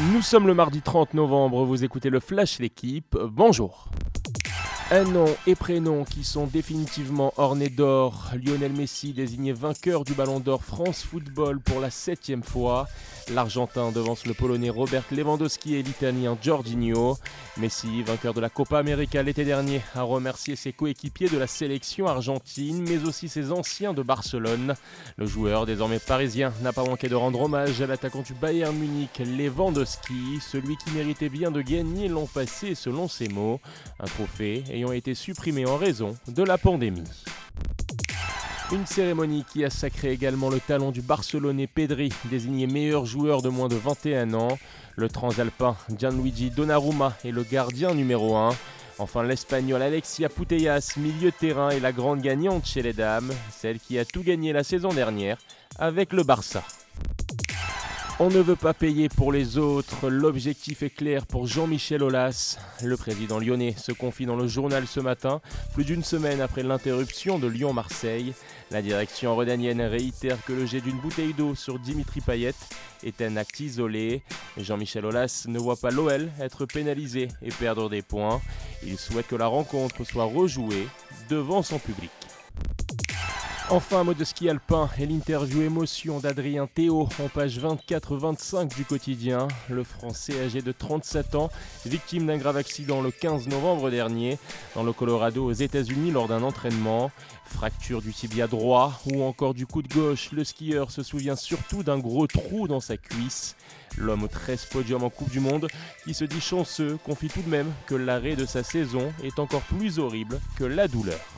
Nous sommes le mardi 30 novembre, vous écoutez le Flash L'équipe, bonjour. Un nom et prénom qui sont définitivement ornés d'or. Lionel Messi désigné vainqueur du Ballon d'Or France Football pour la septième fois. L'Argentin devance le Polonais Robert Lewandowski et l'Italien Giorginio. Messi, vainqueur de la Copa América l'été dernier, a remercié ses coéquipiers de la sélection argentine, mais aussi ses anciens de Barcelone. Le joueur, désormais parisien, n'a pas manqué de rendre hommage à l'attaquant du Bayern Munich, Lewandowski, celui qui méritait bien de gagner l'an passé selon ses mots. Un trophée ayant été supprimé en raison de la pandémie. Une cérémonie qui a sacré également le talent du Barcelonais Pedri, désigné meilleur joueur de moins de 21 ans. Le transalpin Gianluigi Donnarumma est le gardien numéro 1. Enfin, l'Espagnol Alexia Putellas, milieu de terrain, est la grande gagnante chez les dames, celle qui a tout gagné la saison dernière avec le Barça. On ne veut pas payer pour les autres, l'objectif est clair pour Jean-Michel Aulas. Le président lyonnais se confie dans le journal ce matin, plus d'une semaine après l'interruption de Lyon-Marseille. La direction redanienne réitère que le jet d'une bouteille d'eau sur Dimitri Payet est un acte isolé. Jean-Michel Aulas ne voit pas l'OL être pénalisé et perdre des points. Il souhaite que la rencontre soit rejouée devant son public. Enfin, un mot de ski alpin et l'interview émotion d'Adrien Théo en page 24-25 du quotidien. Le Français âgé de 37 ans, victime d'un grave accident le 15 novembre dernier dans le Colorado aux États-Unis lors d'un entraînement. Fracture du tibia droit ou encore du coude gauche, le skieur se souvient surtout d'un gros trou dans sa cuisse. L'homme aux 13 podiums en Coupe du Monde, qui se dit chanceux, confie tout de même que l'arrêt de sa saison est encore plus horrible que la douleur.